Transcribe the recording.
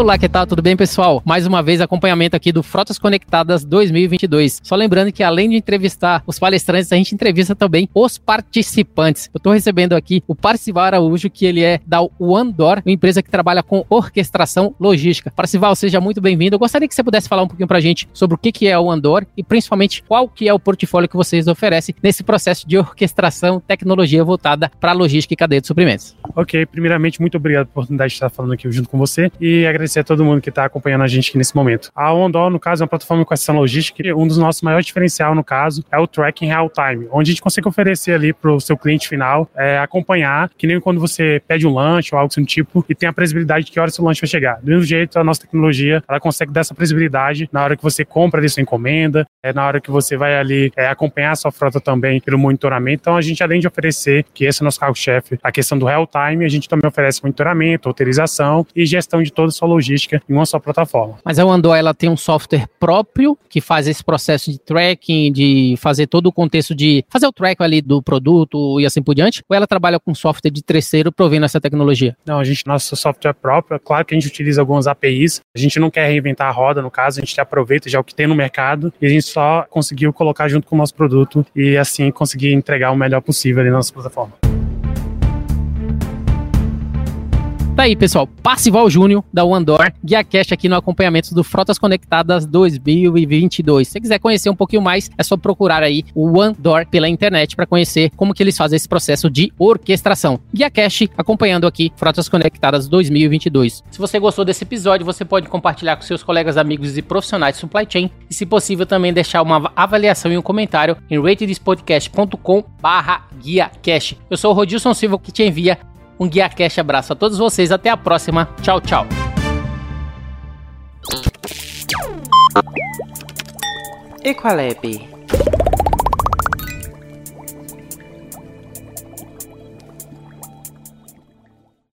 Olá, que tal? Tudo bem, pessoal? Mais uma vez, acompanhamento aqui do Frotas Conectadas 2022. Só lembrando que além de entrevistar os palestrantes, a gente entrevista também os participantes. Eu estou recebendo aqui o Parcival Araújo, que ele é da OneDoor, uma empresa que trabalha com orquestração logística. Parcival, seja muito bem-vindo. Eu gostaria que você pudesse falar um pouquinho para a gente sobre o que é o OneDoor e principalmente qual que é o portfólio que vocês oferecem nesse processo de orquestração, tecnologia voltada para logística e cadeia de suprimentos. Ok, primeiramente, muito obrigado pela oportunidade de estar falando aqui junto com você e agradecer a todo mundo que está acompanhando a gente aqui nesse momento. A Ondó, no caso, é uma plataforma de questão logística e um dos nossos maiores diferencial, no caso, é o tracking real time, onde a gente consegue oferecer ali para o seu cliente final é, acompanhar, que nem quando você pede um lanche ou algo do tipo e tem a previsibilidade de que hora seu lanche vai chegar. Do mesmo jeito, a nossa tecnologia, ela consegue dar essa previsibilidade na hora que você compra ali sua encomenda, é, na hora que você vai ali é, acompanhar a sua frota também pelo monitoramento. Então, a gente, além de oferecer, que esse é o nosso carro-chefe, a questão do real time, a gente também oferece monitoramento, autorização e gestão de toda a sua logística em uma só plataforma. Mas a Andor ela tem um software próprio que faz esse processo de tracking, de fazer todo o contexto de fazer o track ali do produto e assim por diante, ou ela trabalha com software de terceiro provendo essa tecnologia? Não, a gente nosso software próprio, é claro que a gente utiliza algumas APIs, a gente não quer reinventar a roda, no caso, a gente aproveita já o que tem no mercado e a gente só conseguiu colocar junto com o nosso produto e assim conseguir entregar o melhor possível ali na nossa plataforma. Tá aí, pessoal. Passival Júnior, da OneDoor, Guia Cash aqui no acompanhamento do Frotas Conectadas 2022. Se você quiser conhecer um pouquinho mais, é só procurar aí o OneDoor pela internet para conhecer como que eles fazem esse processo de orquestração. Guia Cash acompanhando aqui Frotas Conectadas 2022. Se você gostou desse episódio, você pode compartilhar com seus colegas, amigos e profissionais de supply chain e, se possível, também deixar uma avaliação e um comentário em ratedspodcast.com barra Guia Cash. Eu sou o Rodilson Silva que te envia um Guia Cash abraço a todos vocês. Até a próxima. Tchau, tchau. Equalab